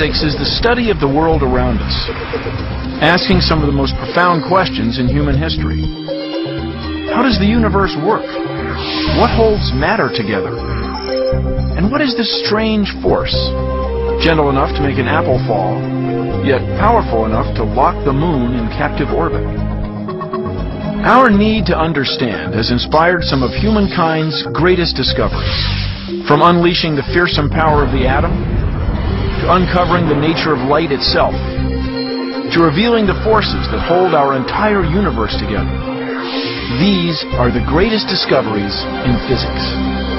Physics is the study of the world around us, asking some of the most profound questions in human history. How does the universe work? What holds matter together? And what is this strange force, gentle enough to make an apple fall, yet powerful enough to lock the moon in captive orbit? Our need to understand has inspired some of humankind's greatest discoveries, from unleashing the fearsome power of the atom to uncovering the nature of light itself, to revealing the forces that hold our entire universe together. These are the greatest discoveries in physics.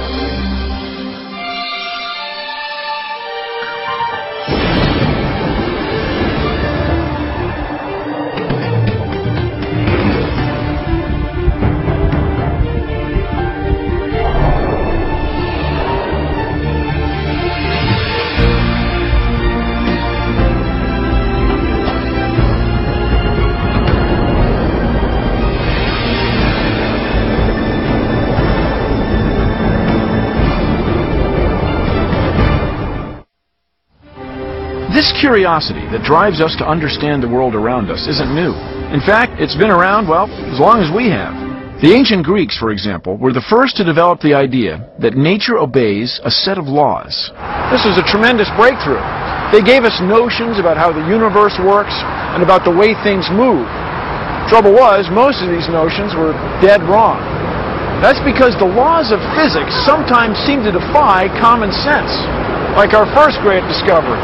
Curiosity that drives us to understand the world around us isn't new. In fact, it's been around, well, as long as we have. The ancient Greeks, for example, were the first to develop the idea that nature obeys a set of laws. This was a tremendous breakthrough. They gave us notions about how the universe works and about the way things move. Trouble was, most of these notions were dead wrong. That's because the laws of physics sometimes seem to defy common sense, like our first great discovery,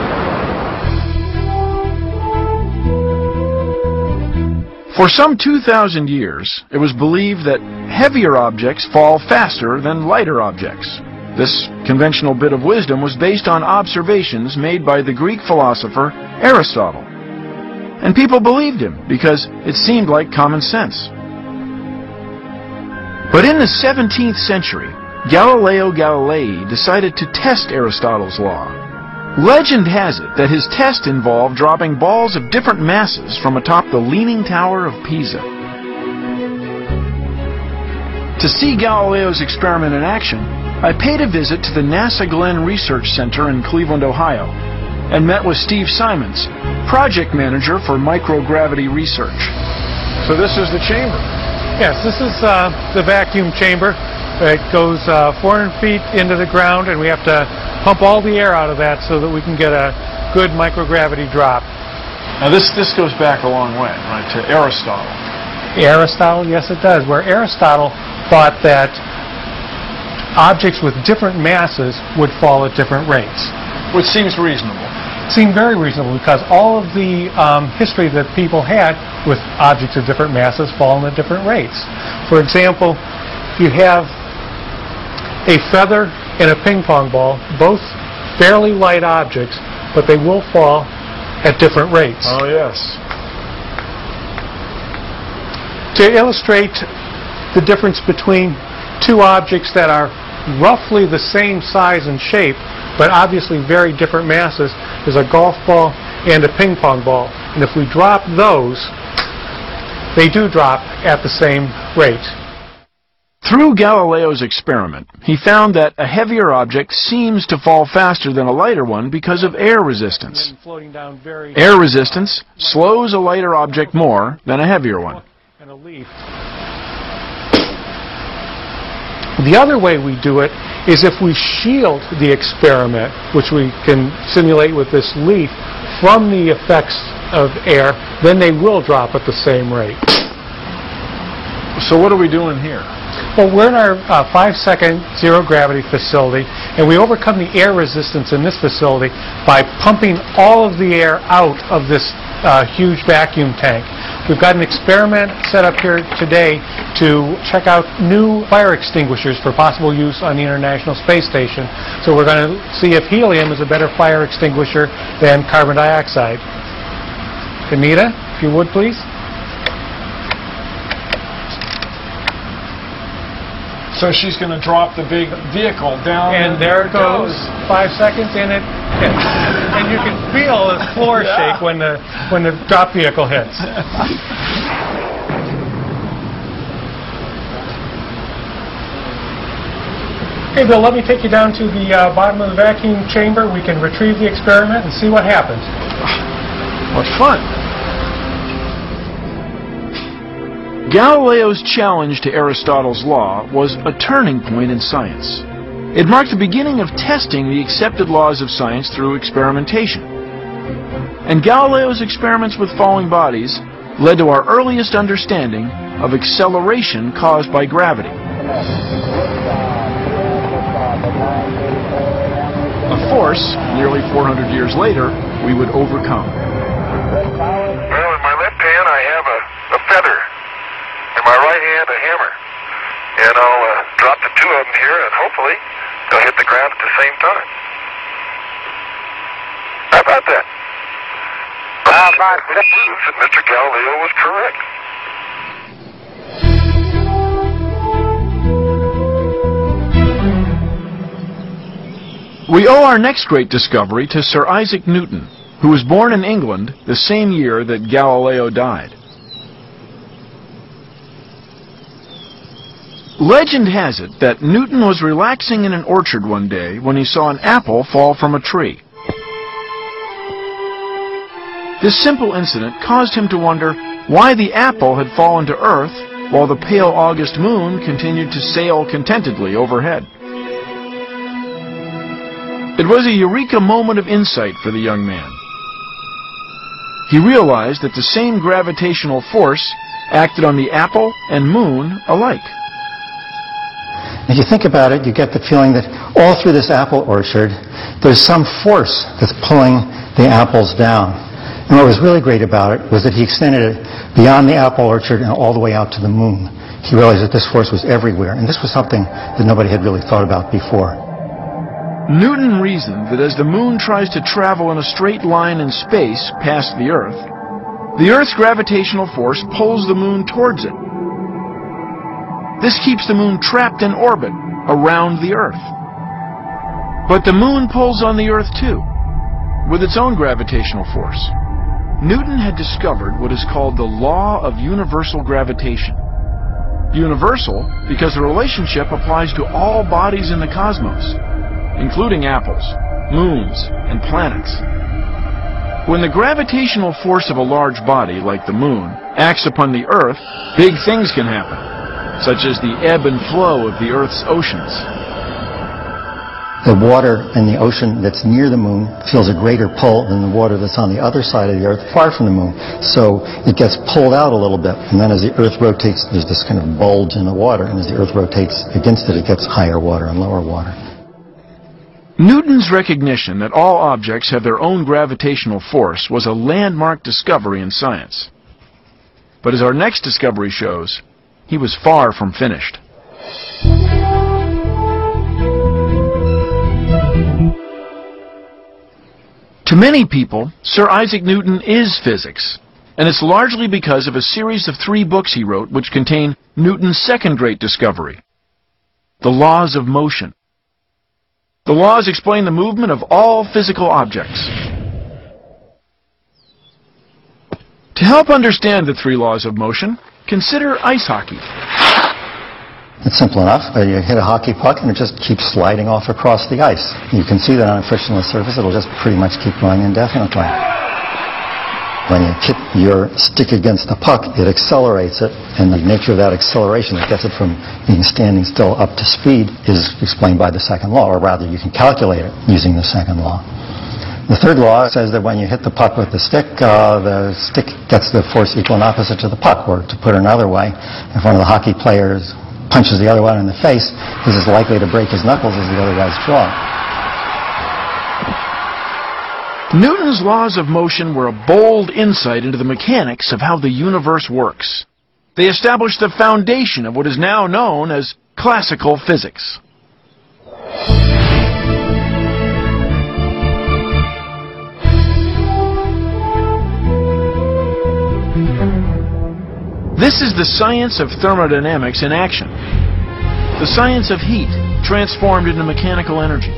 For some 2,000 years, it was believed that heavier objects fall faster than lighter objects. This conventional bit of wisdom was based on observations made by the Greek philosopher Aristotle. And people believed him because it seemed like common sense. But in the 17th century, Galileo Galilei decided to test Aristotle's law. Legend has it that his test involved dropping balls of different masses from atop the Leaning Tower of Pisa. To see Galileo's experiment in action, I paid a visit to the NASA Glenn Research Center in Cleveland, Ohio, and met with Steve Simons, project manager for microgravity research. So this is the chamber. Yes, this is uh, the vacuum chamber. It goes uh, 400 feet into the ground, and we have to pump all the air out of that so that we can get a good microgravity drop. Now this this goes back a long way, right, to Aristotle. Aristotle, yes, it does. Where Aristotle thought that objects with different masses would fall at different rates. Which seems reasonable. Seemed very reasonable because all of the um, history that people had with objects of different masses falling at different rates. For example, if you have a feather and a ping pong ball, both fairly light objects, but they will fall at different rates. Oh, yes. To illustrate the difference between two objects that are roughly the same size and shape, but obviously very different masses, is a golf ball and a ping pong ball. And if we drop those, they do drop at the same rate. Through Galileo's experiment, he found that a heavier object seems to fall faster than a lighter one because of air resistance. Air resistance slows a lighter object more than a heavier one. The other way we do it is if we shield the experiment, which we can simulate with this leaf, from the effects of air, then they will drop at the same rate. So what are we doing here? Well, we're in our uh, five-second zero-gravity facility, and we overcome the air resistance in this facility by pumping all of the air out of this uh, huge vacuum tank. We've got an experiment set up here today to check out new fire extinguishers for possible use on the International Space Station. So we're going to see if helium is a better fire extinguisher than carbon dioxide. Anita, if you would please. So she's going to drop the big vehicle down. And there it goes. Five seconds, and it hits. And you can feel the floor Yeah. shake when the when the drop vehicle hits. Okay, Bill, let me take you down to the uh, bottom of the vacuum chamber. We can retrieve the experiment and see what happens. What fun! Galileo's challenge to Aristotle's law was a turning point in science. It marked the beginning of testing the accepted laws of science through experimentation. And Galileo's experiments with falling bodies led to our earliest understanding of acceleration caused by gravity. A force, nearly 400 years later, we would overcome. Well, in my left hand I have a, a feather. In my right hand a hammer. And I'll uh, drop the two of them here and hopefully they'll hit the ground at the same time. How about that? How about that? proves that Mr. Galileo was correct. We owe our next great discovery to Sir Isaac Newton, who was born in England the same year that Galileo died. Legend has it that Newton was relaxing in an orchard one day when he saw an apple fall from a tree. This simple incident caused him to wonder why the apple had fallen to earth while the pale August moon continued to sail contentedly overhead. It was a eureka moment of insight for the young man. He realized that the same gravitational force acted on the apple and moon alike. If you think about it, you get the feeling that all through this apple orchard, there's some force that's pulling the apples down. And what was really great about it was that he extended it beyond the apple orchard and all the way out to the moon. He realized that this force was everywhere, and this was something that nobody had really thought about before. Newton reasoned that as the moon tries to travel in a straight line in space past the Earth, the Earth's gravitational force pulls the moon towards it. This keeps the moon trapped in orbit around the Earth. But the moon pulls on the Earth too, with its own gravitational force. Newton had discovered what is called the law of universal gravitation. Universal because the relationship applies to all bodies in the cosmos, including apples, moons, and planets. When the gravitational force of a large body, like the moon, acts upon the Earth, big things can happen, such as the ebb and flow of the Earth's oceans. The water in the ocean that's near the moon feels a greater pull than the water that's on the other side of the Earth, far from the moon. So it gets pulled out a little bit, and then as the Earth rotates, there's this kind of bulge in the water, and as the Earth rotates against it, it gets higher water and lower water. Newton's recognition that all objects have their own gravitational force was a landmark discovery in science. But as our next discovery shows, he was far from finished. To many people, Sir Isaac Newton is physics, and it's largely because of a series of three books he wrote which contain Newton's second great discovery, the laws of motion. The laws explain the movement of all physical objects. To help understand the three laws of motion, consider ice hockey. It's simple enough. Uh, You hit a hockey puck and it just keeps sliding off across the ice. You can see that on a frictionless surface. It'll just pretty much keep going indefinitely. When you hit your stick against the puck, it accelerates it, and the nature of that acceleration that gets it from being standing still up to speed is explained by the second law, or rather, you can calculate it using the second law. The third law says that when you hit the puck with the stick, uh, the stick gets the force equal and opposite to the puck, or to put it another way, if one of the hockey players punches the other one in the face, he's as likely to break his knuckles as the other guy's jaw. Newton's laws of motion were a bold insight into the mechanics of how the universe works. They established the foundation of what is now known as classical physics. This is the science of thermodynamics in action. The science of heat transformed into mechanical energy.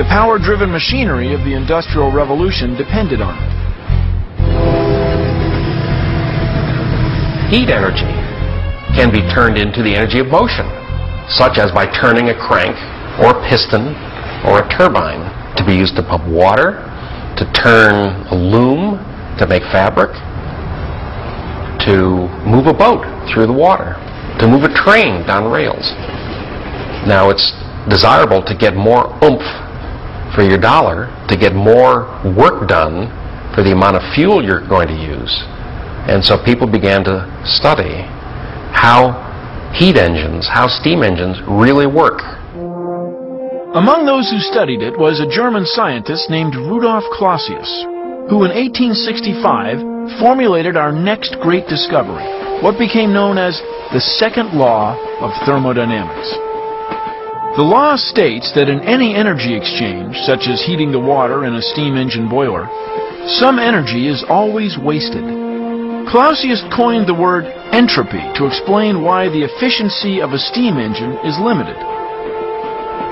The power-driven machinery of the Industrial Revolution depended on it. Heat energy can be turned into the energy of motion, such as by turning a crank or a piston or a turbine to be used to pump water, to turn a loom to make fabric, to move a boat through the water, to move a train down rails. Now it's desirable to get more oomph for your dollar, to get more work done for the amount of fuel you're going to use. And so people began to study how heat engines, how steam engines really work. Among those who studied it was a German scientist named Rudolf Clausius, who in 1865 formulated our next great discovery, what became known as the second law of thermodynamics. The law states that in any energy exchange, such as heating the water in a steam engine boiler, some energy is always wasted. Clausius coined the word entropy to explain why the efficiency of a steam engine is limited.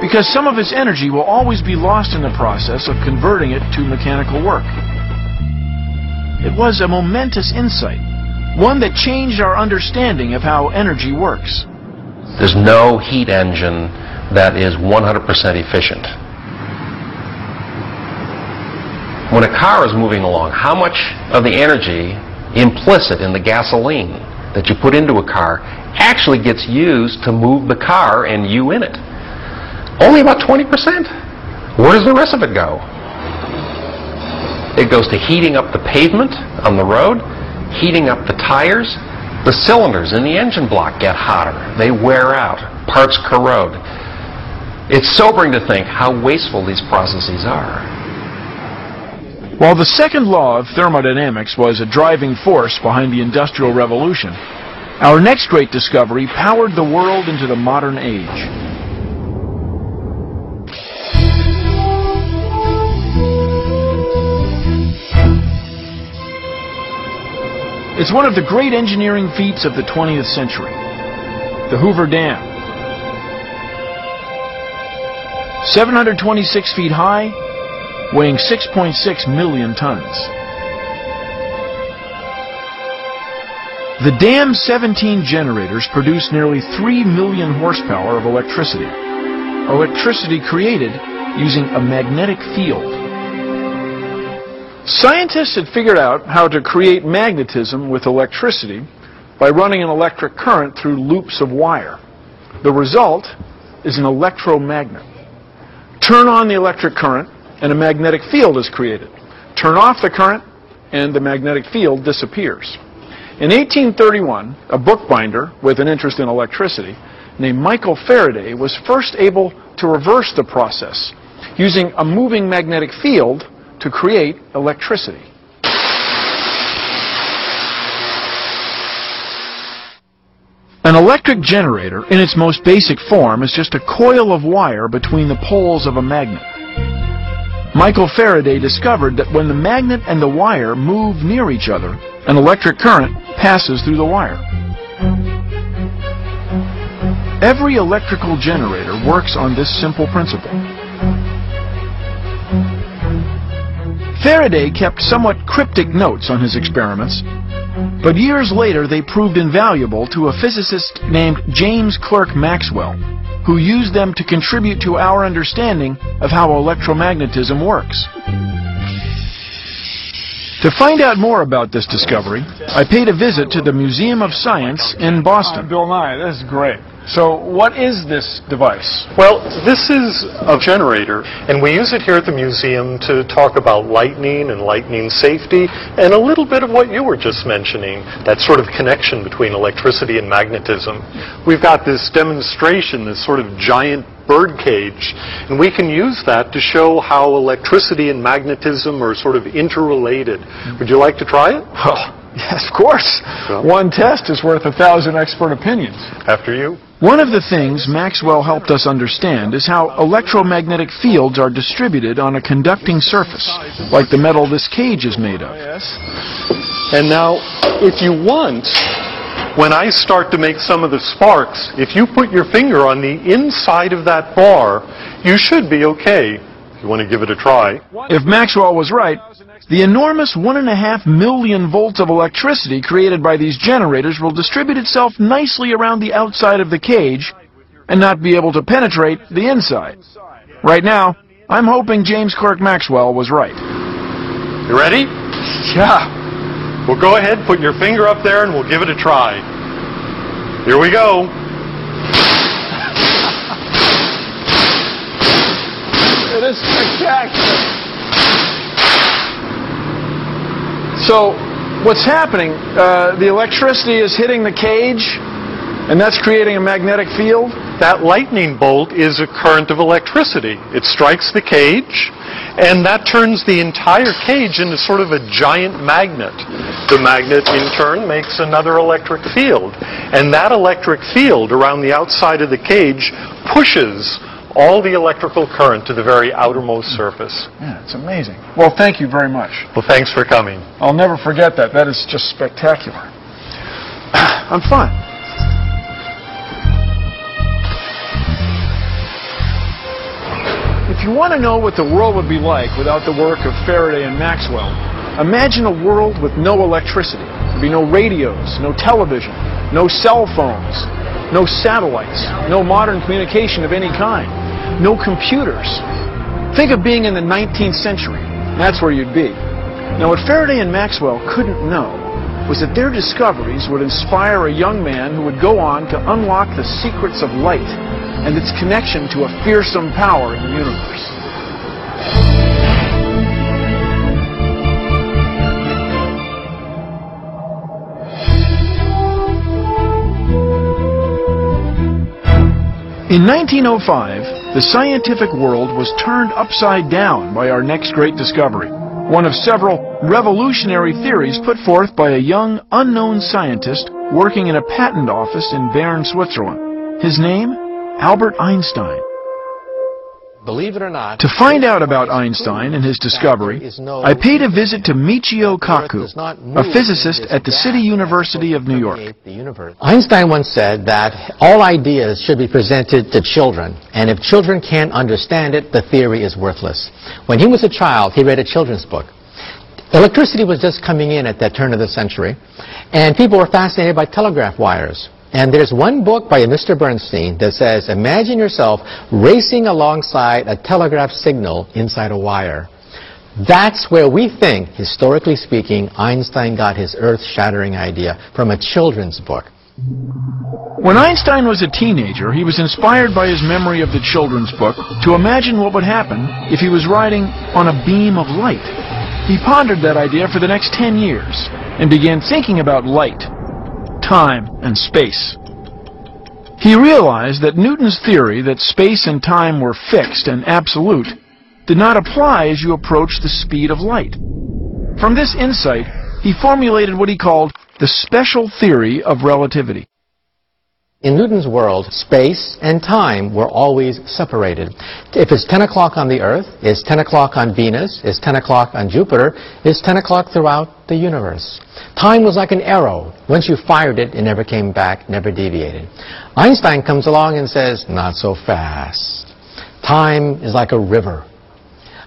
Because some of its energy will always be lost in the process of converting it to mechanical work. It was a momentous insight, one that changed our understanding of how energy works. There's no heat engine that is 100% efficient. When a car is moving along, how much of the energy implicit in the gasoline that you put into a car actually gets used to move the car and you in it? Only about 20%. Where does the rest of it go? It goes to heating up the pavement on the road, heating up the tires. The cylinders in the engine block get hotter. They wear out. Parts corrode. It's sobering to think how wasteful these processes are. While the second law of thermodynamics was a driving force behind the Industrial Revolution, our next great discovery powered the world into the modern age. It's one of the great engineering feats of the 20th century. The Hoover Dam. 726 feet high, weighing 6.6 million tons. The dam's 17 generators produce nearly 3 million horsepower of electricity. Electricity created using a magnetic field. Scientists had figured out how to create magnetism with electricity by running an electric current through loops of wire. The result is an electromagnet. Turn on the electric current, and a magnetic field is created. Turn off the current, and the magnetic field disappears. In 1831, a bookbinder with an interest in electricity named Michael Faraday was first able to reverse the process using a moving magnetic field to create electricity. An electric generator, in its most basic form, is just a coil of wire between the poles of a magnet. Michael Faraday discovered that when the magnet and the wire move near each other, an electric current passes through the wire. Every electrical generator works on this simple principle. Faraday kept somewhat cryptic notes on his experiments, but years later they proved invaluable to a physicist named James Clerk Maxwell, who used them to contribute to our understanding of how electromagnetism works. To find out more about this discovery, I paid a visit to the Museum of Science in Boston. Bill Nye, this is great. So what is this device? Well, this is a generator, and we use it here at the museum to talk about lightning and lightning safety, and a little bit of what you were just mentioning, that sort of connection between electricity and magnetism. We've got this demonstration, this sort of giant bird cage, and we can use that to show how electricity and magnetism are sort of interrelated. Would you like to try it? Oh, yes, of course. One test is worth a thousand expert opinions. After you. One of the things Maxwell helped us understand is how electromagnetic fields are distributed on a conducting surface, like the metal this cage is made of. And now, if you want, when I start to make some of the sparks, if you put your finger on the inside of that bar, you should be okay. If you want to give it a try. If Maxwell was right, the enormous one and a half million volts of electricity created by these generators will distribute itself nicely around the outside of the cage and not be able to penetrate the inside. Right now, I'm hoping James Clerk Maxwell was right. You ready? Yeah. Well, go ahead, put your finger up there, and we'll give it a try. Here we go. It is spectacular. So, what's happening? Uh, the electricity is hitting the cage, and that's creating a magnetic field. That lightning bolt is a current of electricity. It strikes the cage, and that turns the entire cage into sort of a giant magnet. The magnet, in turn, makes another electric field. And that electric field around the outside of the cage pushes all the electrical current to the very outermost surface. Yeah, it's amazing. Well, thank you very much. Well, thanks for coming. I'll never forget that. That is just spectacular. I'm fine. If you want to know what the world would be like without the work of Faraday and Maxwell, imagine a world with no electricity. There'd be no radios, no television, no cell phones, no satellites, no modern communication of any kind, no computers. Think of being in the 19th century. That's where you'd be. Now, what Faraday and Maxwell couldn't know was that their discoveries would inspire a young man who would go on to unlock the secrets of light and its connection to a fearsome power in the universe. In 1905, the scientific world was turned upside down by our next great discovery, one of several revolutionary theories put forth by a young, unknown scientist working in a patent office in Bern, Switzerland. His name? Albert Einstein. Believe it or not, To find out about Einstein and his discovery, I paid a visit to Michio Kaku, a physicist at the City University of New York. Einstein once said that all ideas should be presented to children, and if children can't understand it, the theory is worthless. When he was a child, he read a children's book. Electricity was just coming in at that turn of the century, and people were fascinated by telegraph wires. And there's one book by Mr. Bernstein that says, imagine yourself racing alongside a telegraph signal inside a wire. That's where we think, historically speaking, Einstein got his earth-shattering idea from a children's book. When Einstein was a teenager, he was inspired by his memory of the children's book to imagine what would happen if he was riding on a beam of light. He pondered that idea for the next 10 years and began thinking about light, time, and space. He realized that Newton's theory that space and time were fixed and absolute did not apply as you approach the speed of light. From this insight, he formulated what he called the special theory of relativity. In Newton's world, space and time were always separated. If it's 10 o'clock on the Earth, it's 10 o'clock on Venus, it's 10 o'clock on Jupiter, it's 10 o'clock throughout the universe. Time was like an arrow. Once you fired it, it never came back, never deviated. Einstein comes along and says, not so fast. Time is like a river.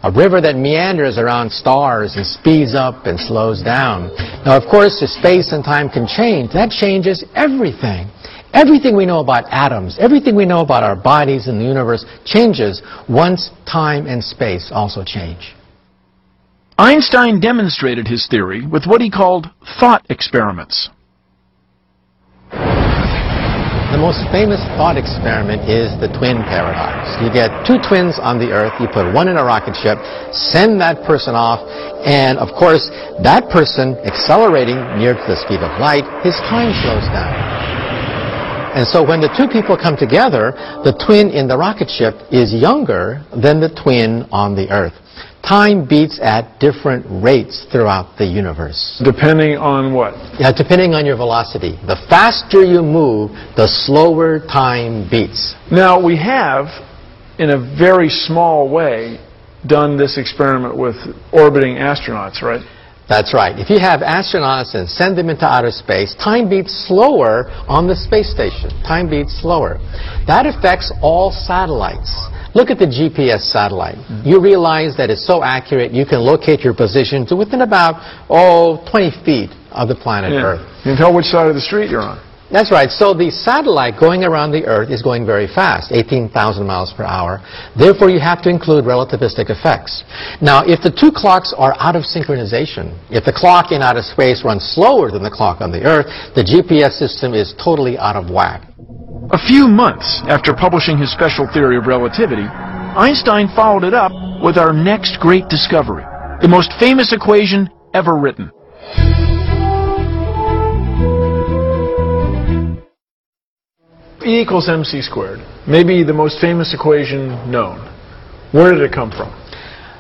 A river that meanders around stars and speeds up and slows down. Now, of course, if space and time can change, that changes everything. Everything we know about atoms, everything we know about our bodies and the universe changes once time and space also change. Einstein demonstrated his theory with what he called thought experiments. The most famous thought experiment is the twin paradox. You get two twins on the Earth, you put one in a rocket ship, send that person off, and of course, that person accelerating near to the speed of light, his time slows down. And so when the two people come together, the twin in the rocket ship is younger than the twin on the Earth. Time beats at different rates throughout the universe. Depending on what? Yeah, depending on your velocity. The faster you move, the slower time beats. Now, we have, in a very small way, done this experiment with orbiting astronauts, right? That's right. If you have astronauts and send them into outer space, time beats slower on the space station. Time beats slower. That affects all satellites. Look at the GPS satellite. Mm-hmm. You realize that it's so accurate you can locate your position to within about, oh, 20 feet of the planet Yeah. Earth. You can tell which side of the street you're on. That's right. So the satellite going around the Earth is going very fast, 18,000 miles per hour. Therefore, you have to include relativistic effects. Now, if the two clocks are out of synchronization, if the clock in outer space runs slower than the clock on the Earth, the GPS system is totally out of whack. A few months after publishing his special theory of relativity, Einstein followed it up with our next great discovery, the most famous equation ever written. E equals mc squared. Maybe the most famous equation known. Where did it come from?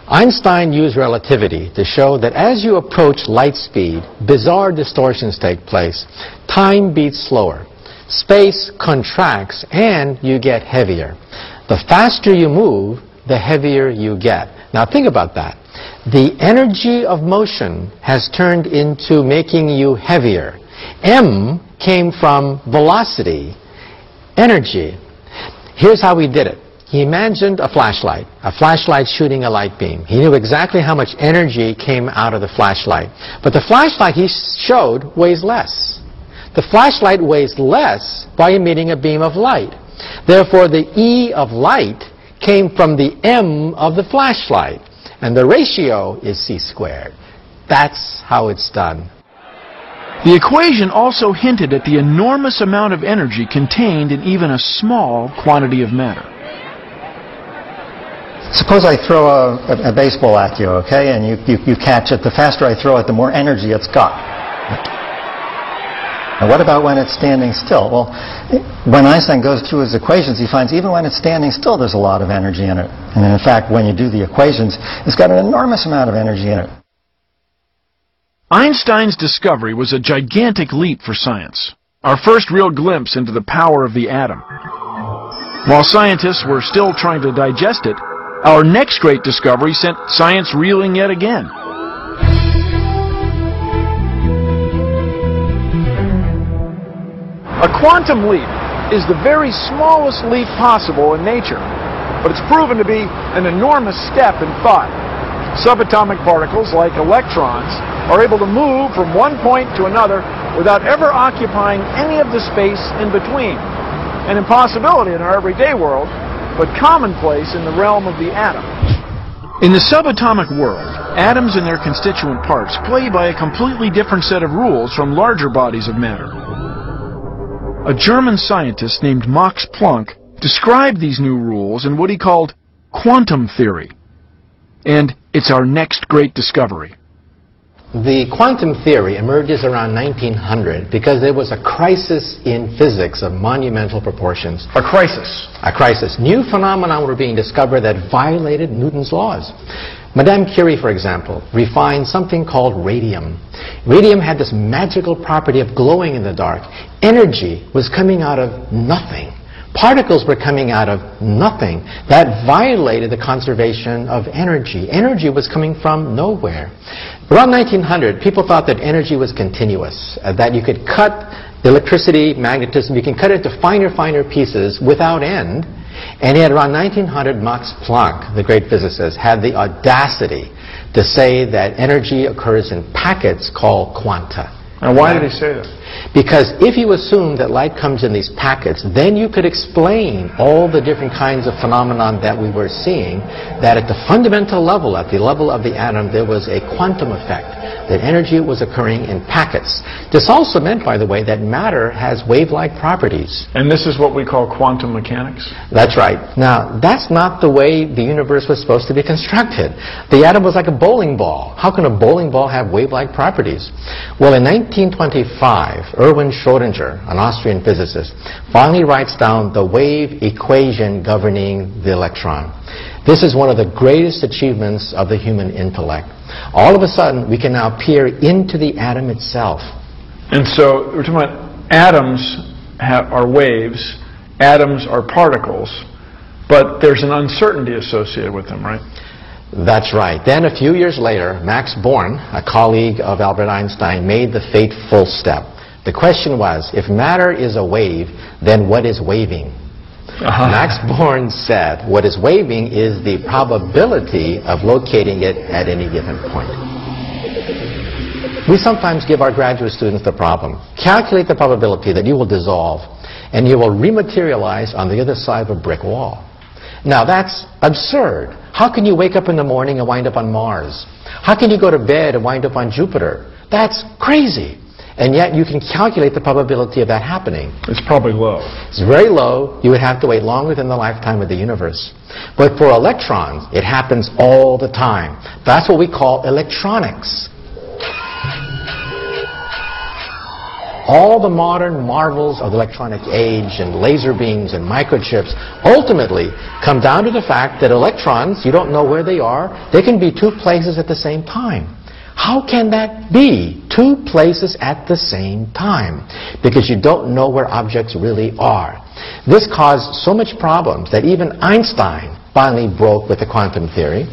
Einstein used relativity to show that as you approach light speed, bizarre distortions take place. Time beats slower. Space contracts and you get heavier. The faster you move, the heavier you get. Now think about that. The energy of motion has turned into making you heavier. M came from velocity, energy. Here's how he did it. He imagined a flashlight, a flashlight shooting a light beam. He knew exactly how much energy came out of the flashlight. But the flashlight he showed weighs less. The flashlight weighs less by emitting a beam of light. Therefore, the E of light came from the M of the flashlight. And the ratio is c squared. That's how it's done. The equation also hinted at the enormous amount of energy contained in even a small quantity of matter. Suppose I throw a, a, a baseball at you, okay, and you, you, you catch it. The faster I throw it, the more energy it's got. And what about when it's standing still? Well, when Einstein goes through his equations, he finds even when it's standing still, there's a lot of energy in it. And in fact, when you do the equations, it's got an enormous amount of energy in it. Einstein's discovery was a gigantic leap for science, our first real glimpse into the power of the atom. While scientists were still trying to digest it, our next great discovery sent science reeling yet again. A quantum leap is the very smallest leap possible in nature, but it's proven to be an enormous step in thought. Subatomic particles, like electrons, are able to move from one point to another without ever occupying any of the space in between. An impossibility in our everyday world, but commonplace in the realm of the atom. In the subatomic world, atoms and their constituent parts play by a completely different set of rules from larger bodies of matter. A German scientist named Max Planck described these new rules in what he called quantum theory. And it's our next great discovery. The quantum theory emerges around 1900 because there was a crisis in physics of monumental proportions. A crisis. A crisis. New phenomena were being discovered that violated Newton's laws. Madame Curie, for example, refined something called radium. Radium had this magical property of glowing in the dark. Energy was coming out of nothing. Particles were coming out of nothing. That violated the conservation of energy. Energy was coming from nowhere. Around 1900, people thought that energy was continuous, uh, that you could cut electricity, magnetism, you can cut it into finer, finer pieces without end. And yet around 1900, Max Planck, the great physicist, had the audacity to say that energy occurs in packets called quanta. And why did he say that? Because if you assume that light comes in these packets, then you could explain all the different kinds of phenomenon that we were seeing, that at the fundamental level, at the level of the atom, there was a quantum effect, that energy was occurring in packets. This also meant, by the way, that matter has wave-like properties. And this is what we call quantum mechanics? That's right. Now, that's not the way the universe was supposed to be constructed. The atom was like a bowling ball. How can a bowling ball have wave-like properties? Well, in 1925, Erwin Schrödinger, an Austrian physicist, finally writes down the wave equation governing the electron. This is one of the greatest achievements of the human intellect. All of a sudden, we can now peer into the atom itself. And so we're talking about atoms have, are waves, atoms are particles, but there's an uncertainty associated with them, right? That's right. Then a few years later, Max Born, a colleague of Albert Einstein, made the fateful step. The question was, if matter is a wave, then what is waving? Uh-huh. Max Born said, what is waving is the probability of locating it at any given point. We sometimes give our graduate students the problem. Calculate the probability that you will dissolve and you will rematerialize on the other side of a brick wall. Now that's absurd. How can you wake up in the morning and wind up on Mars? How can you go to bed and wind up on Jupiter? That's crazy. And yet you can calculate the probability of that happening. It's probably low. It's very low. You would have to wait longer than the lifetime of the universe. But for electrons, it happens all the time. That's what we call electronics. All the modern marvels of the electronic age and laser beams and microchips ultimately come down to the fact that electrons, you don't know where they are, they can be two places at the same time. How can that be? Two places at the same time. Because you don't know where objects really are. This caused so much problems that even Einstein finally broke with the quantum theory.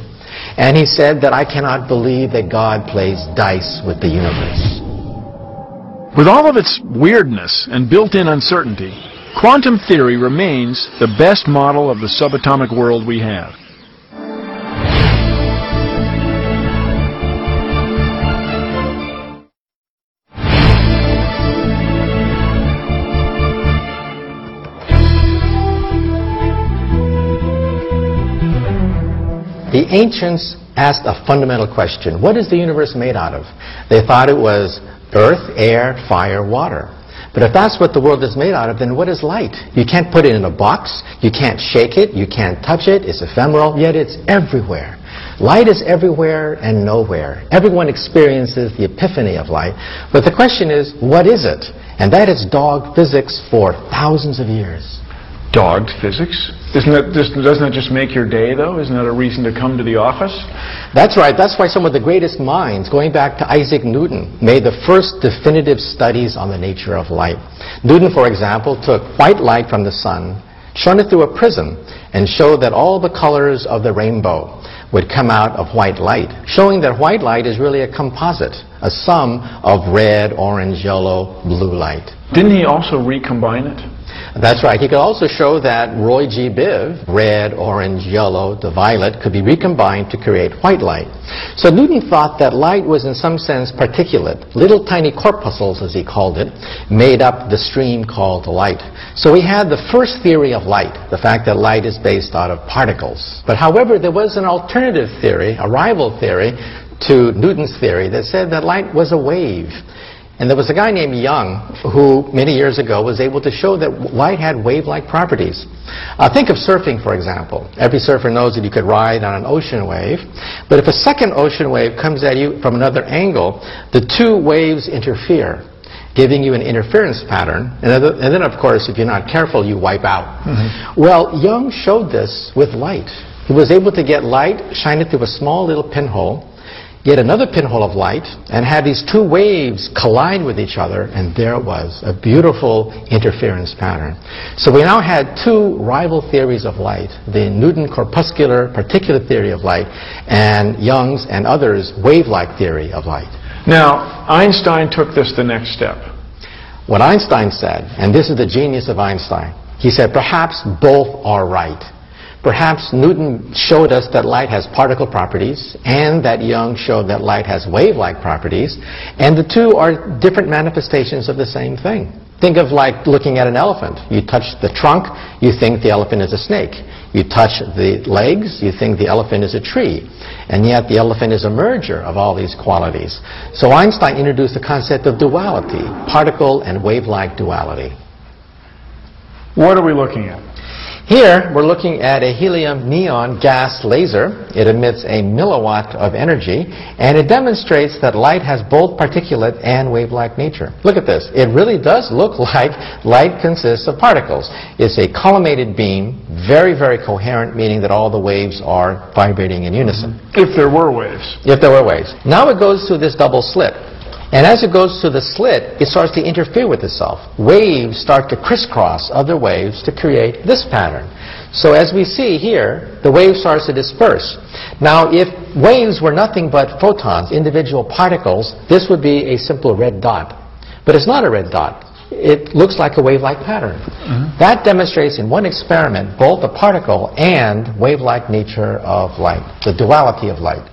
And he said that I cannot believe that God plays dice with the universe. With all of its weirdness and built-in uncertainty, quantum theory remains the best model of the subatomic world we have. The ancients asked a fundamental question. What is the universe made out of? They thought it was earth, air, fire, water. But if that's what the world is made out of, then what is light? You can't put it in a box. You can't shake it. You can't touch it. It's ephemeral, yet it's everywhere. Light is everywhere and nowhere. Everyone experiences the epiphany of light. But the question is, what is it? And that is dog physics for thousands of years. Dogged physics? Isn't that, just, doesn't that just make your day, though? Isn't that a reason to come to the office? That's right. That's why some of the greatest minds, going back to Isaac Newton, made the first definitive studies on the nature of light. Newton, for example, took white light from the sun, shone it through a prism, and showed that all the colors of the rainbow would come out of white light, showing that white light is really a composite, a sum of red, orange, yellow, blue light. Didn't he also recombine it? That's right. He could also show that Roy G. Biv, red, orange, yellow, the violet, could be recombined to create white light. So Newton thought that light was in some sense particulate, little tiny corpuscles, as he called it, made up the stream called light. So we had the first theory of light, the fact that light is based out of particles. But however, there was an alternative theory, a rival theory, to Newton's theory that said that light was a wave. And there was a guy named Young who, many years ago, was able to show that light had wave-like properties. Uh, think of surfing, for example. Every surfer knows that you could ride on an ocean wave. But if a second ocean wave comes at you from another angle, the two waves interfere giving you an interference pattern. And, and then, of course, if you're not careful, you wipe out. Mm-hmm. Well, Young showed this with light. He was able to get light, shine it through a small little pinhole, get another pinhole of light and had these two waves collide with each other and there was a beautiful interference pattern. So we now had two rival theories of light the newton corpuscular particular theory of light and young's and others wave-like theory of light. Now einstein took this the next step. What einstein said and this is the genius of einstein he said perhaps both are right Perhaps Newton showed us that light has particle properties and that Young showed that light has wave-like properties and the two are different manifestations of the same thing. Think of like looking at an elephant. You touch the trunk, you think the elephant is a snake. You touch the legs, you think the elephant is a tree. And yet the elephant is a merger of all these qualities. So Einstein introduced the concept of duality, particle and wave-like duality. What are we looking at? Here, we're looking at a helium neon gas laser. It emits a milliwatt of energy, and it demonstrates that light has both particulate and wave-like nature. Look at this. It really does look like light consists of particles. It's a collimated beam, very, very coherent, meaning that all the waves are vibrating in unison. Mm-hmm. If there were waves. If there were waves. Now it goes through this double slit. And as it goes through the slit, it starts to interfere with itself. Waves start to crisscross other waves to create this pattern. So as we see here, the wave starts to disperse. Now, if waves were nothing but photons, individual particles, this would be a simple red dot. But it's not a red dot. It looks like a wave-like pattern. Mm-hmm. That demonstrates in one experiment both the particle and wave-like nature of light, the duality of light.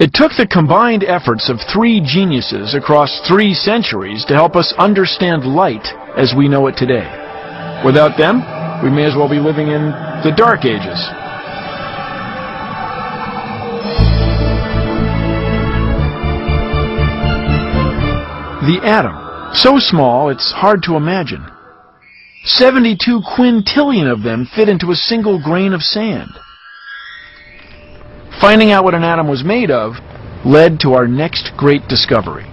It took the combined efforts of three geniuses across three centuries to help us understand light as we know it today. Without them, we may as well be living in the Dark Ages. The atom, so small it's hard to imagine. 72 quintillion of them fit into a single grain of sand. Finding out what an atom was made of led to our next great discovery.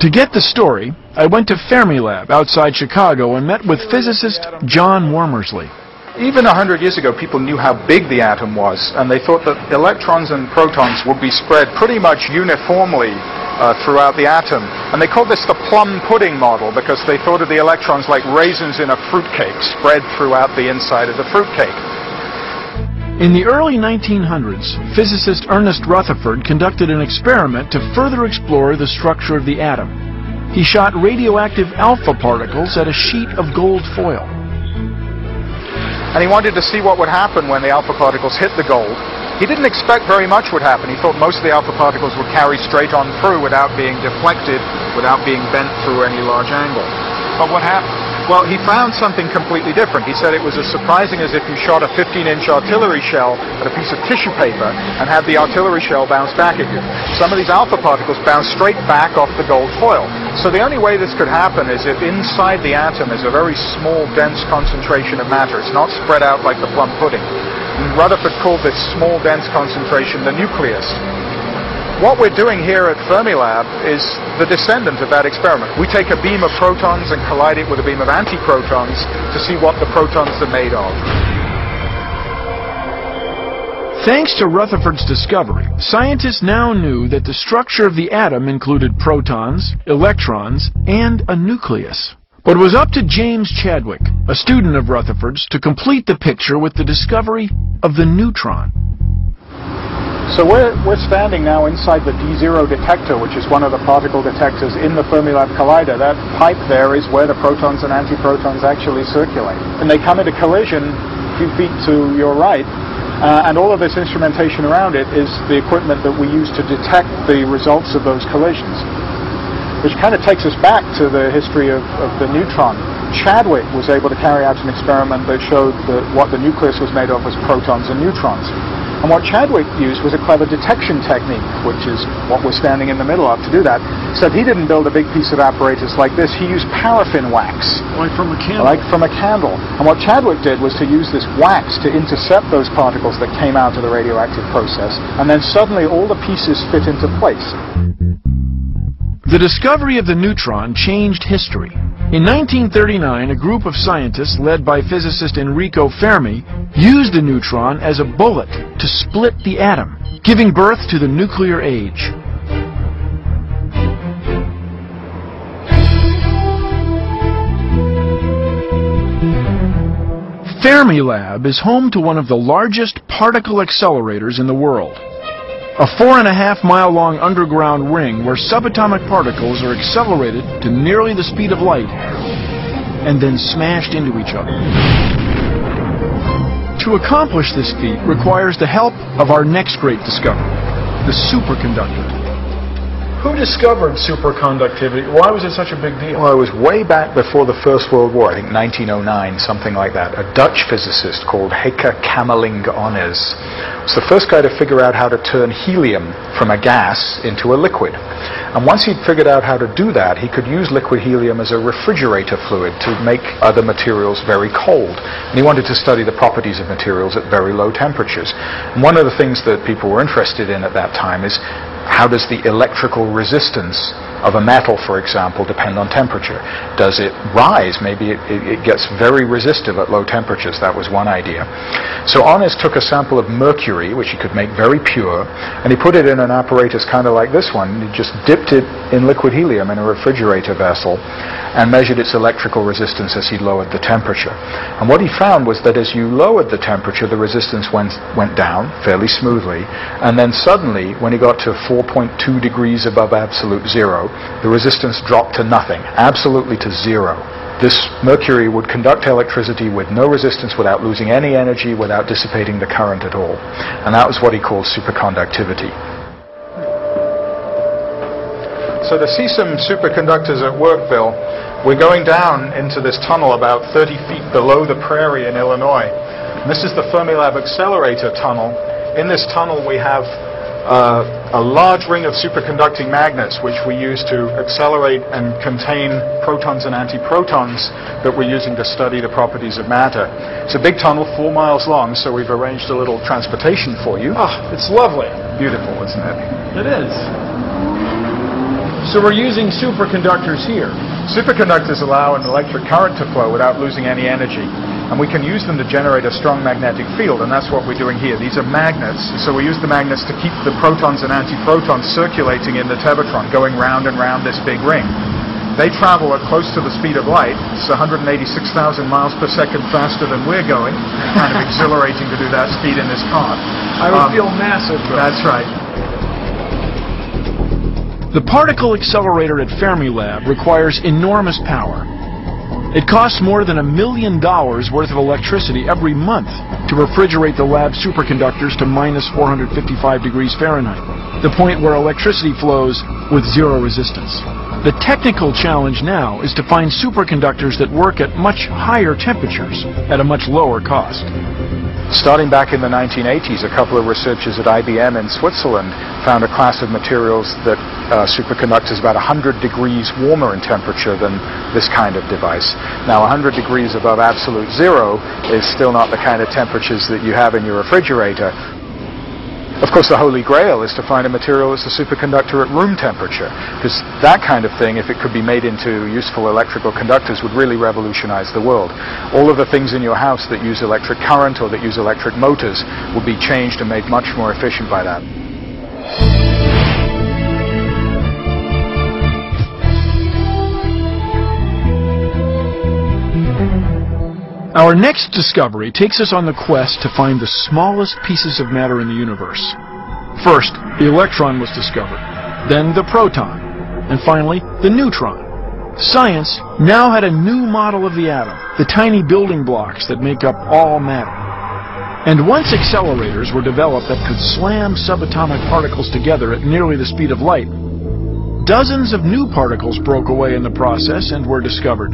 To get the story, I went to Fermilab outside Chicago and met with physicist John Womersley. Even a hundred years ago, people knew how big the atom was, and they thought that electrons and protons would be spread pretty much uniformly uh, throughout the atom. And they called this the plum pudding model because they thought of the electrons like raisins in a fruitcake spread throughout the inside of the fruitcake. In the early 1900s, physicist Ernest Rutherford conducted an experiment to further explore the structure of the atom. He shot radioactive alpha particles at a sheet of gold foil. And he wanted to see what would happen when the alpha particles hit the gold. He didn't expect very much would happen. He thought most of the alpha particles would carry straight on through without being deflected, without being bent through any large angle. But what happened? Well, he found something completely different. He said it was as surprising as if you shot a 15-inch artillery shell at a piece of tissue paper and had the artillery shell bounce back at you. Some of these alpha particles bounce straight back off the gold foil. So the only way this could happen is if inside the atom is a very small, dense concentration of matter. It's not spread out like the plum pudding. Rutherford called this small, dense concentration the nucleus. What we're doing here at Fermilab is the descendant of that experiment. We take a beam of protons and collide it with a beam of antiprotons to see what the protons are made of. Thanks to Rutherford's discovery, scientists now knew that the structure of the atom included protons, electrons, and a nucleus. But it was up to James Chadwick, a student of Rutherford's, to complete the picture with the discovery of the neutron. So we're, we're standing now inside the D0 detector, which is one of the particle detectors in the Fermilab Collider. That pipe there is where the protons and antiprotons actually circulate. And they come into collision a few feet to your right, uh, and all of this instrumentation around it is the equipment that we use to detect the results of those collisions. Which kind of takes us back to the history of, of the neutron. Chadwick was able to carry out an experiment that showed that what the nucleus was made of was protons and neutrons. And what Chadwick used was a clever detection technique, which is what we're standing in the middle of to do that. Except he didn't build a big piece of apparatus like this. He used paraffin wax. Like from a candle. Like from a candle. And what Chadwick did was to use this wax to intercept those particles that came out of the radioactive process. And then suddenly all the pieces fit into place. The discovery of the neutron changed history. In 1939, a group of scientists led by physicist Enrico Fermi used the neutron as a bullet to split the atom, giving birth to the nuclear age. Fermilab is home to one of the largest particle accelerators in the world. A four and a half mile long underground ring where subatomic particles are accelerated to nearly the speed of light and then smashed into each other. To accomplish this feat requires the help of our next great discovery, the superconductor. Who discovered superconductivity? Why was it such a big deal? Well, it was way back before the First World War, I think 1909, something like that. A Dutch physicist called Heike Kamerlingh Onnes was the first guy to figure out how to turn helium from a gas into a liquid. And once he'd figured out how to do that, he could use liquid helium as a refrigerator fluid to make other materials very cold. And he wanted to study the properties of materials at very low temperatures. And one of the things that people were interested in at that time is how does the electrical resistance of a metal, for example, depend on temperature? Does it rise? Maybe it, it, it, gets very resistive at low temperatures. That was one idea. So Onnes took a sample of mercury, which he could make very pure, and he put it in an apparatus kind of like this one. He just dipped it in liquid helium in a refrigerator vessel and measured its electrical resistance as he lowered the temperature. And what he found was that as you lowered the temperature, the resistance went, went down fairly smoothly, and then suddenly, when he got to 4.2 degrees above absolute zero, the resistance dropped to nothing, absolutely to zero. This mercury would conduct electricity with no resistance, without losing any energy, without dissipating the current at all. And that was what he called superconductivity. So to see some superconductors at work, Bill, we're going down into this tunnel about 30 feet below the prairie in Illinois. And this is the Fermilab Accelerator Tunnel. In this tunnel we have uh, a large ring of superconducting magnets which we use to accelerate and contain protons and antiprotons that we're using to study the properties of matter. It's a big tunnel, four miles long, so we've arranged a little transportation for you. Oh, it's lovely. Beautiful, isn't it? It is. So we're using superconductors here. Superconductors allow an electric current to flow without losing any energy. And we can use them to generate a strong magnetic field, and that's what we're doing here. These are magnets, so we use the magnets to keep the protons and antiprotons circulating in the tevatron, going round and round this big ring. They travel at close to the speed of light. It's 186,000 miles per second faster than we're going. Kind of exhilarating to do that speed in this car. I would Um, feel massive. Though. That's right. The particle accelerator at Fermilab requires enormous power. It costs more than a million dollars worth of electricity every month to refrigerate the lab superconductors to minus 455 degrees Fahrenheit, the point where electricity flows with zero resistance. The technical challenge now is to find superconductors that work at much higher temperatures at a much lower cost. Starting back in the 1980s, a couple of researchers at IBM in Switzerland found a class of materials that uh, superconductors about 100 degrees warmer in temperature than this kind of device. Now, 100 degrees above absolute zero is still not the kind of temperatures that you have in your refrigerator. Of course, the holy grail is to find a material that's a superconductor at room temperature, because that kind of thing, if it could be made into useful electrical conductors, would really revolutionize the world. All of the things in your house that use electric current or that use electric motors would be changed and made much more efficient by that. Our next discovery takes us on the quest to find the smallest pieces of matter in the universe. First, the electron was discovered, then the proton, and finally, the neutron. Science now had a new model of the atom, the tiny building blocks that make up all matter. And once accelerators were developed that could slam subatomic particles together at nearly the speed of light, dozens of new particles broke away in the process and were discovered.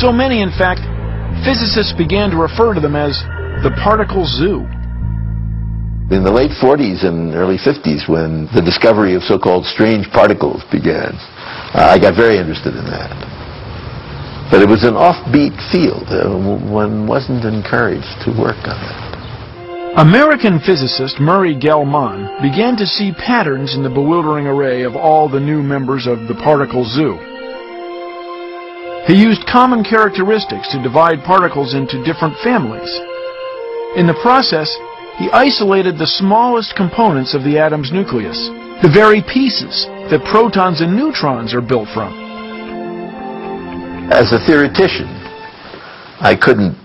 So many, in fact, physicists began to refer to them as the particle zoo. In the late 40s and early 50s, when the discovery of so-called strange particles began, I got very interested in that. But it was an offbeat field. Uh, one wasn't encouraged to work on it. American physicist Murray Gell-Mann began to see patterns in the bewildering array of all the new members of the particle zoo. He used common characteristics to divide particles into different families. In the process, he isolated the smallest components of the atom's nucleus, the very pieces that protons and neutrons are built from. As a theoretician, I couldn't,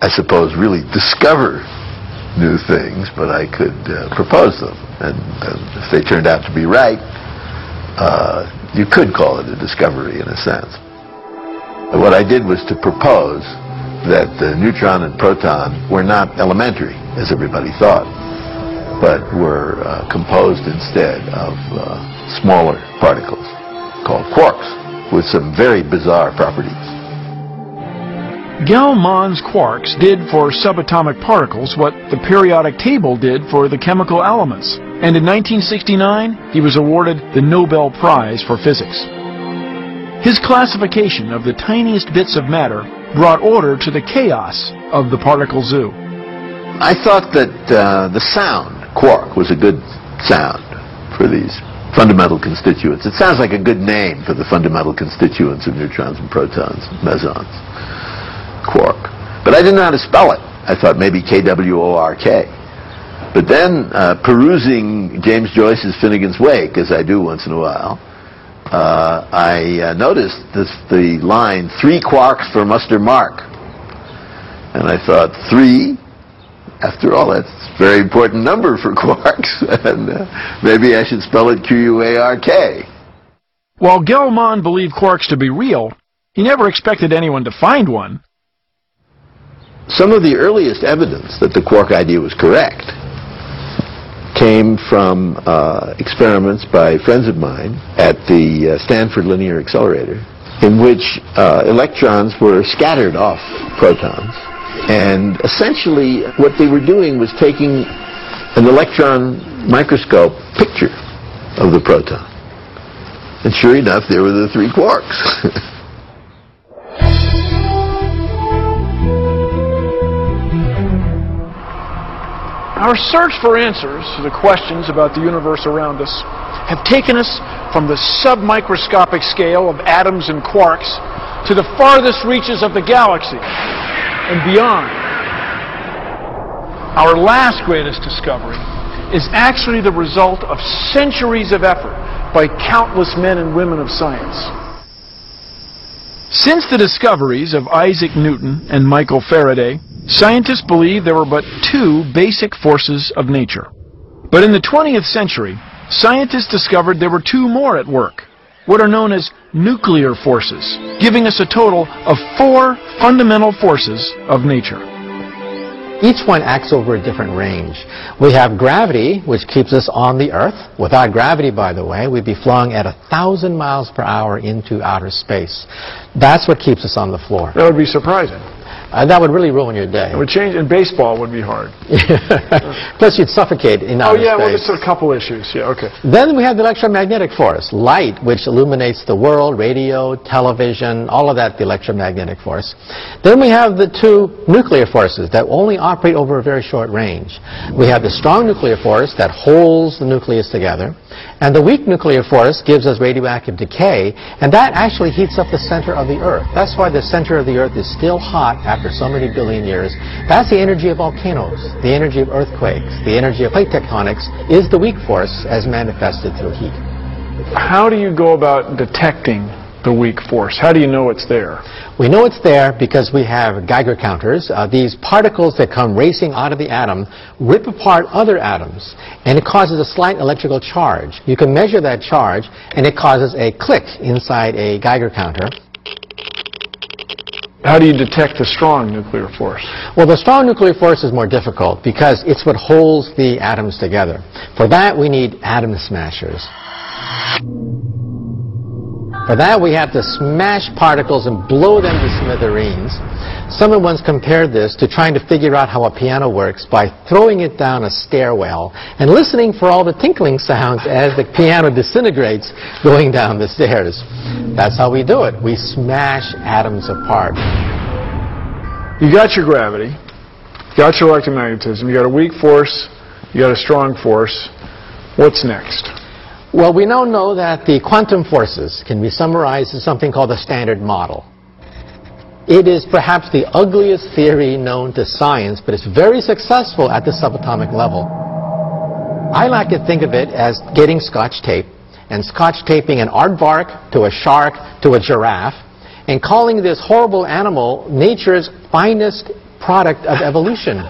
I suppose, really discover new things, but I could uh, propose them. And uh, if they turned out to be right, uh, you could call it a discovery in a sense. What I did was to propose that the neutron and proton were not elementary, as everybody thought, but were uh, composed instead of uh, smaller particles called quarks with some very bizarre properties. Gell-Mann's quarks did for subatomic particles what the periodic table did for the chemical elements. And in 1969, he was awarded the Nobel Prize for Physics. His classification of the tiniest bits of matter brought order to the chaos of the particle zoo. I thought that uh, the sound, quark, was a good sound for these fundamental constituents. It sounds like a good name for the fundamental constituents of neutrons and protons, mesons. Quark. But I didn't know how to spell it. I thought maybe K-W-O-R-K. But then, uh, perusing James Joyce's Finnegans Wake, as I do once in a while, uh, I uh, noticed this, the line, three quarks for Muster Mark. And I thought, three? After all, that's a very important number for quarks. and uh, maybe I should spell it Q-U-A-R-K. While Gell-Mann believed quarks to be real, he never expected anyone to find one. Some of the earliest evidence that the quark idea was correct came from uh, experiments by friends of mine at the uh, Stanford Linear Accelerator, in which uh, electrons were scattered off protons. And essentially, what they were doing was taking an electron microscope picture of the proton. And sure enough, there were the three quarks. Our search for answers to the questions about the universe around us have taken us from the submicroscopic scale of atoms and quarks to the farthest reaches of the galaxy and beyond. Our last greatest discovery is actually the result of centuries of effort by countless men and women of science. Since the discoveries of Isaac Newton and Michael Faraday, scientists believed there were but two basic forces of nature. But in the 20th century, scientists discovered there were two more at work, what are known as nuclear forces, giving us a total of four fundamental forces of nature. Each one acts over a different range. We have gravity, which keeps us on the Earth. Without gravity, by the way, we'd be flying at a thousand miles per hour into outer space. That's what keeps us on the floor. That would be surprising. Uh, that would really ruin your day. It would change, and baseball would be hard. Plus, you'd suffocate in Oh outer yeah, well, space. there's a couple issues. Yeah, okay. Then we have the electromagnetic force, light, which illuminates the world, radio, television, all of that, the electromagnetic force. Then we have the two nuclear forces that only operate over a very short range. We have the strong nuclear force that holds the nucleus together, and the weak nuclear force gives us radioactive decay, and that actually heats up the center of the Earth. That's why the center of the Earth is still hot after so many billion years. That's the energy of volcanoes, the energy of earthquakes, the energy of plate tectonics is the weak force as manifested through heat. How do you go about detecting the weak force? How do you know it's there? We know it's there because we have Geiger counters. Uh, these particles that come racing out of the atom rip apart other atoms, and it causes a slight electrical charge. You can measure that charge, and it causes a click inside a Geiger counter. How do you detect the strong nuclear force? Well, the strong nuclear force is more difficult because it's what holds the atoms together. For that, we need atom smashers. For that, we have to smash particles and blow them to smithereens. Someone once compared this to trying to figure out how a piano works by throwing it down a stairwell and listening for all the tinkling sounds as the piano disintegrates going down the stairs. That's how we do it. We smash atoms apart. You got your gravity, you got your electromagnetism, you got a weak force, you got a strong force. What's next? Well, we now know that the quantum forces can be summarized as something called the Standard Model. It is perhaps the ugliest theory known to science, but it's very successful at the subatomic level. I like to think of it as getting scotch tape and scotch taping an aardvark to a shark to a giraffe and calling this horrible animal nature's finest product of evolution.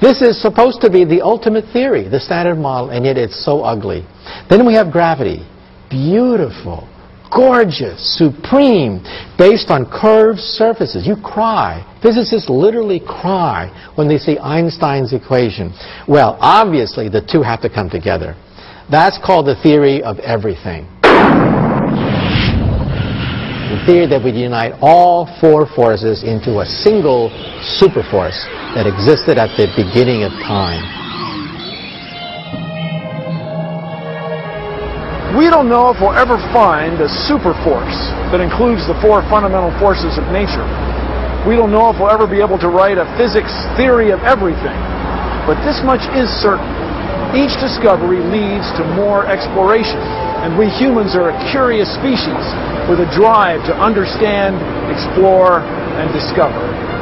This is supposed to be the ultimate theory, the standard model, and yet it's so ugly. Then we have gravity. Beautiful, gorgeous, supreme, based on curved surfaces. You cry. Physicists literally cry when they see Einstein's equation. Well, obviously, the two have to come together. That's called the theory of everything. The theory that would unite all four forces into a single superforce that existed at the beginning of time. We don't know if we'll ever find a super force that includes the four fundamental forces of nature. We don't know if we'll ever be able to write a physics theory of everything. But this much is certain. Each discovery leads to more exploration, and we humans are a curious species with a drive to understand, explore, and discover.